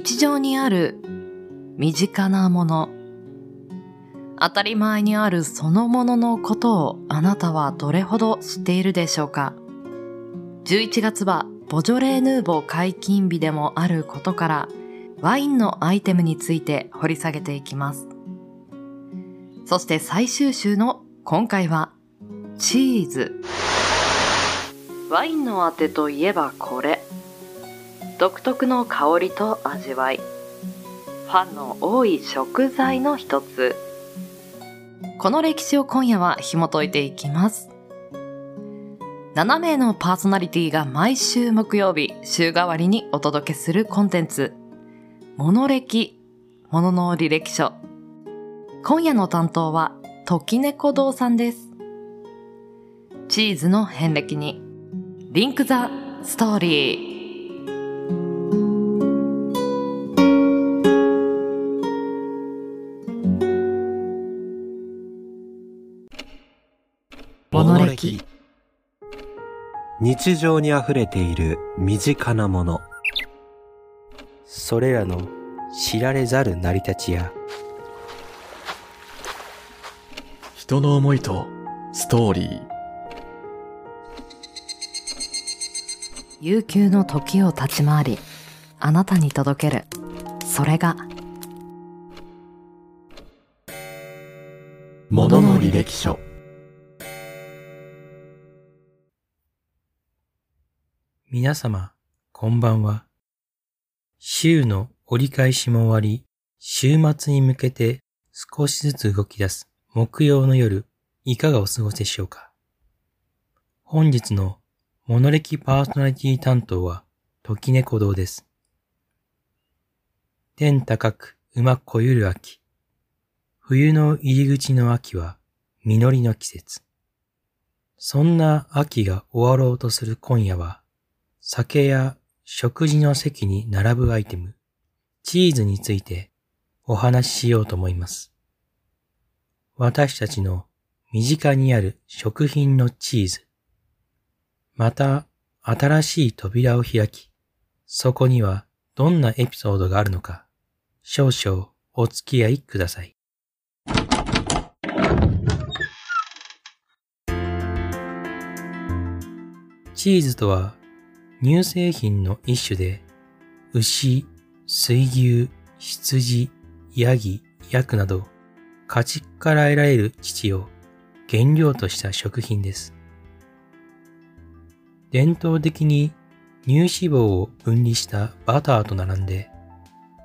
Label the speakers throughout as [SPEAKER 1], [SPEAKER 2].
[SPEAKER 1] 日常にある身近なもの、当たり前にあるそのもののことをあなたはどれほど知っているでしょうか ?11 月はボジョレーヌーボー解禁日でもあることからワインのアイテムについて掘り下げていきます。そして最終週の今回はチーズ。ワインのあてといえばこれ。独特の香りと味わい。ファンの多い食材の一つ。この歴史を今夜は紐解いていきます。7名のパーソナリティが毎週木曜日、週替わりにお届けするコンテンツ。モノ歴、モノの履歴書。今夜の担当は、時猫堂さんです。チーズの遍歴に、リンクザストーリー。
[SPEAKER 2] 日常に溢れている身近なもの。
[SPEAKER 3] それらの知られざる成り立ちや。
[SPEAKER 4] 人の思いとストーリー。
[SPEAKER 1] 悠久の時を立ち回りあなたに届ける。それが「
[SPEAKER 4] ものの履歴書」
[SPEAKER 3] 皆様こんばんは週の折り返しも終わり、週末に向けて少しずつ動き出す木曜の夜、いかがお過ごしでしょうか？本日のモノレキパーソナリティ担当は、時猫堂です。天高く馬こゆる秋。冬の入り口の秋は、実りの季節。そんな秋が終わろうとする今夜は、酒や食事の席に並ぶアイテム、チーズについてお話ししようと思います。私たちの身近にある食品のチーズ。また新しい扉を開き、そこにはどんなエピソードがあるのか、少々お付き合いください。チーズとは乳製品の一種で、牛、水牛、羊、ヤギ、ヤクなど、家畜から得られる乳を原料とした食品です。伝統的に乳脂肪を分離したバターと並んで、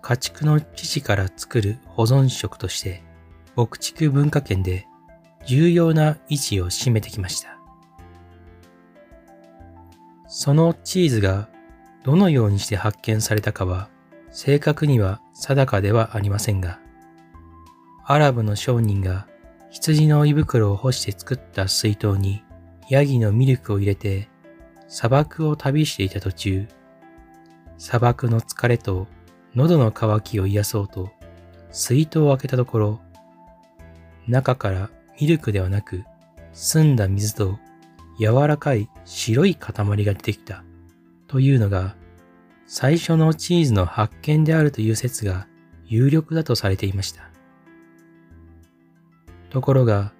[SPEAKER 3] 家畜の乳から作る保存食として、牧畜文化圏で重要な位置を占めてきました。そのチーズがどのようにして発見されたかは正確には定かではありませんが、アラブの商人が羊の胃袋を干して作った水筒にヤギのミルクを入れて砂漠を旅していた途中、砂漠の疲れと喉の渇きを癒そうと水筒を開けたところ、中からミルクではなく澄んだ水と柔らかい白い塊が出てきたというのが最初のチーズの発見であるという説が有力だとされていました。ところが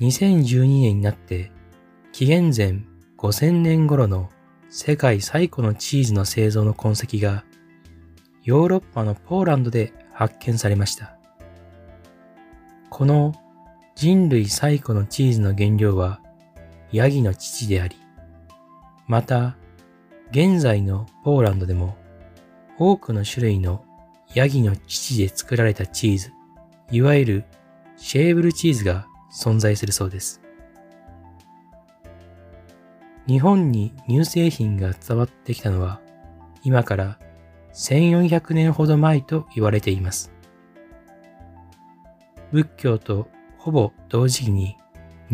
[SPEAKER 3] 2012年になって紀元前5000年頃の世界最古のチーズの製造の痕跡がヨーロッパのポーランドで発見されました。この人類最古のチーズの原料はヤギの父であり、また、現在のポーランドでも多くの種類のヤギの父で作られたチーズ、いわゆるシェーブルチーズが存在するそうです。日本に乳製品が伝わってきたのは今から1400年ほど前と言われています。仏教とほぼ同時期に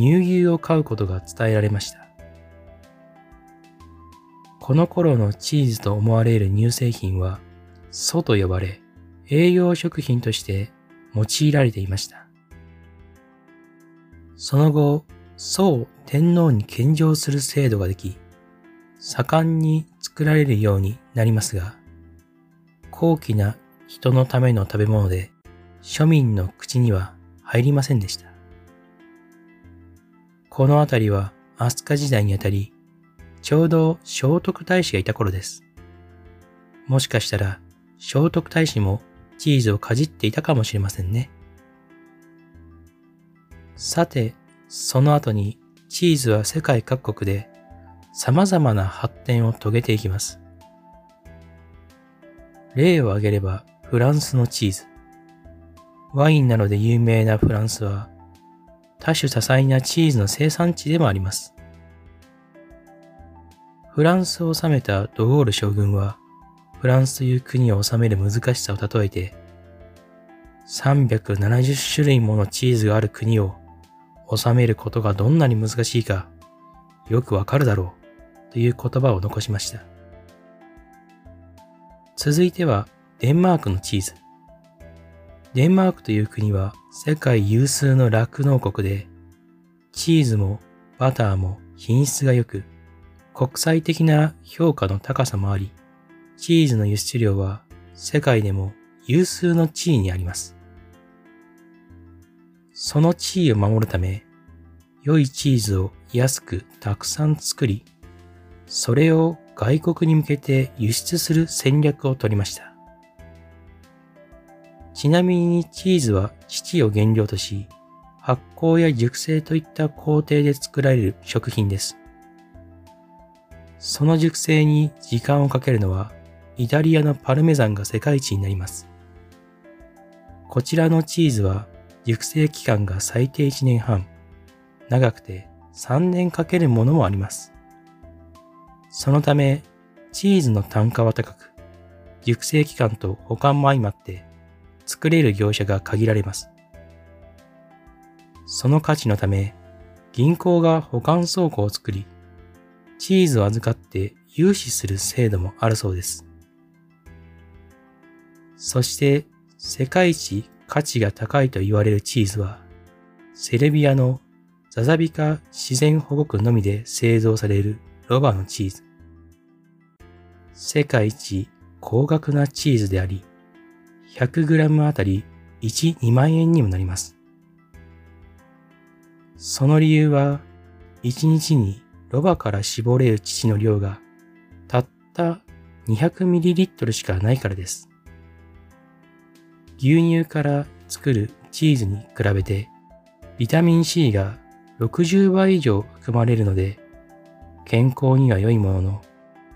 [SPEAKER 3] 乳牛を飼うことが伝えられました。この頃のチーズと思われる乳製品は、素と呼ばれ、栄養食品として用いられていました。その後、素を天皇に献上する制度ができ、盛んに作られるようになりますが、高貴な人のための食べ物で庶民の口には入りませんでした。この辺りは飛鳥時代にあたり、ちょうど聖徳太子がいた頃です。もしかしたら聖徳太子もチーズをかじっていたかもしれませんね。さて、その後にチーズは世界各国で様々な発展を遂げていきます。例を挙げればフランスのチーズ。ワインなどで有名なフランスは多種多彩なチーズの生産地でもあります。フランスを治めたドゴール将軍はフランスという国を治める難しさを例えて370種類ものチーズがある国を治めることがどんなに難しいかよくわかるだろうという言葉を残しました。続いてはデンマークのチーズ。デンマークという国は世界有数の酪農国で、チーズもバターも品質が良く、国際的な評価の高さもあり、チーズの輸出量は世界でも有数の地位にあります。その地位を守るため、良いチーズを安くたくさん作り、それを外国に向けて輸出する戦略を取りました。ちなみにチーズは乳を原料とし、発酵や熟成といった工程で作られる食品です。その熟成に時間をかけるのは、イタリアのパルメザンが世界一になります。こちらのチーズは熟成期間が最低1年半、長くて3年かけるものもあります。そのため、チーズの単価は高く、熟成期間と保管も相まって作れる業者が限られます。その価値のため、銀行が保管倉庫を作り、チーズを預かって融資する制度もあるそうです。そして世界一価値が高いと言われるチーズは、セルビアのザザビカ自然保護区のみで製造されるロバのチーズ。世界一高額なチーズであり、100g あたり1、2万円にもなります。その理由は、1日にロバから絞れる乳の量がたった 200ml しかないからです。牛乳から作るチーズに比べてビタミン C が60倍以上含まれるので健康には良いものの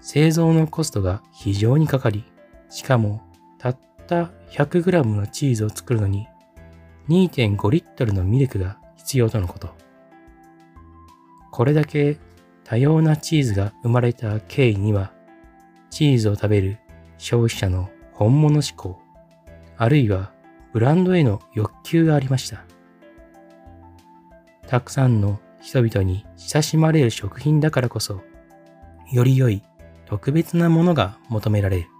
[SPEAKER 3] 製造のコストが非常にかかりしかもたった 100g のチーズを作るのに2.5リットルのミルクが必要とのこと。これだけ多様なチーズが生まれた経緯には、チーズを食べる消費者の本物志向、あるいはブランドへの欲求がありました。たくさんの人々に親しまれる食品だからこそ、より良い特別なものが求められる。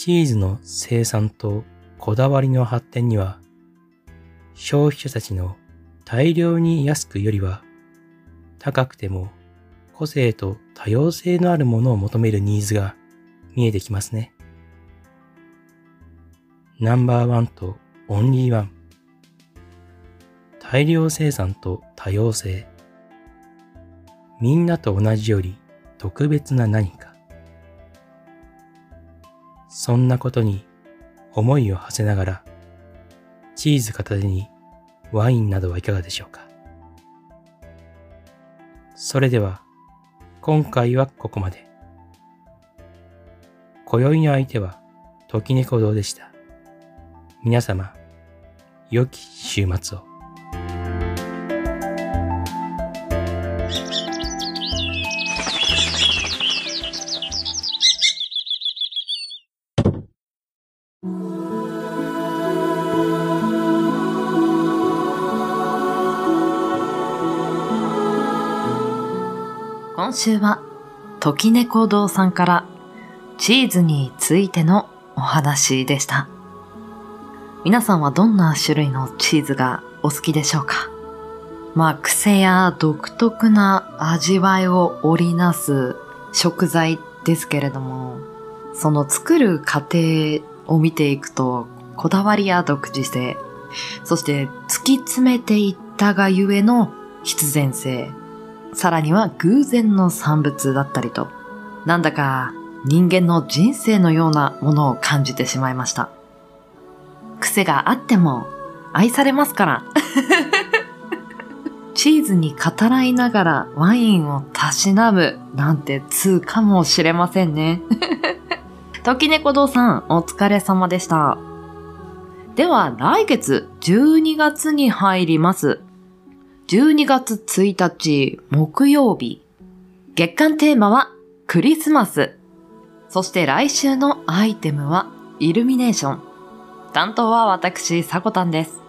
[SPEAKER 3] チーズの生産とこだわりの発展には、消費者たちの大量に安くよりは、高くても個性と多様性のあるものを求めるニーズが見えてきますね。ナンバーワンとオンリーワン。大量生産と多様性。みんなと同じより特別な何か。そんなことに思いを馳せながら、チーズ片手にワインなどはいかがでしょうか。それでは、今回はここまで。今宵の相手は、時猫堂でした。皆様、良き週末を。
[SPEAKER 1] 週は、時猫堂さんからチーズについてのお話でした。皆さんはどんな種類のチーズがお好きでしょうか？まあ、癖や独特な味わいを織りなす食材ですけれども、その作る過程を見ていくと、こだわりや独自性、そして突き詰めていったがゆえの必然性、さらには偶然の産物だったりと、なんだか人間の人生のようなものを感じてしまいました。癖があっても愛されますから。チーズに語らいながらワインをたしなむなんて通かもしれませんね。時猫堂さん、お疲れ様でした。では、来月12月に入ります。12月1日木曜日。月間テーマはクリスマス。そして来週のアイテムはイルミネーション。担当は私、さこたんです。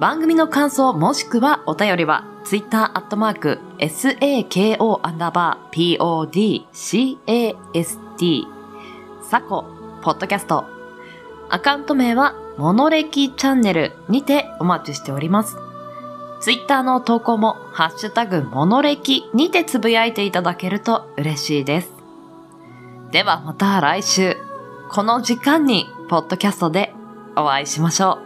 [SPEAKER 1] 番組の感想もしくはお便りは、ツイッターアットマーク、SAKO アンダーバー PODCAST、サコ、ポッドキャスト。アカウント名は、モノレキチャンネルにてお待ちしております。ツイッターの投稿も、ハッシュタグ、モノレキにてつぶやいていただけると嬉しいです。ではまた来週、この時間に、ポッドキャストでお会いしましょう。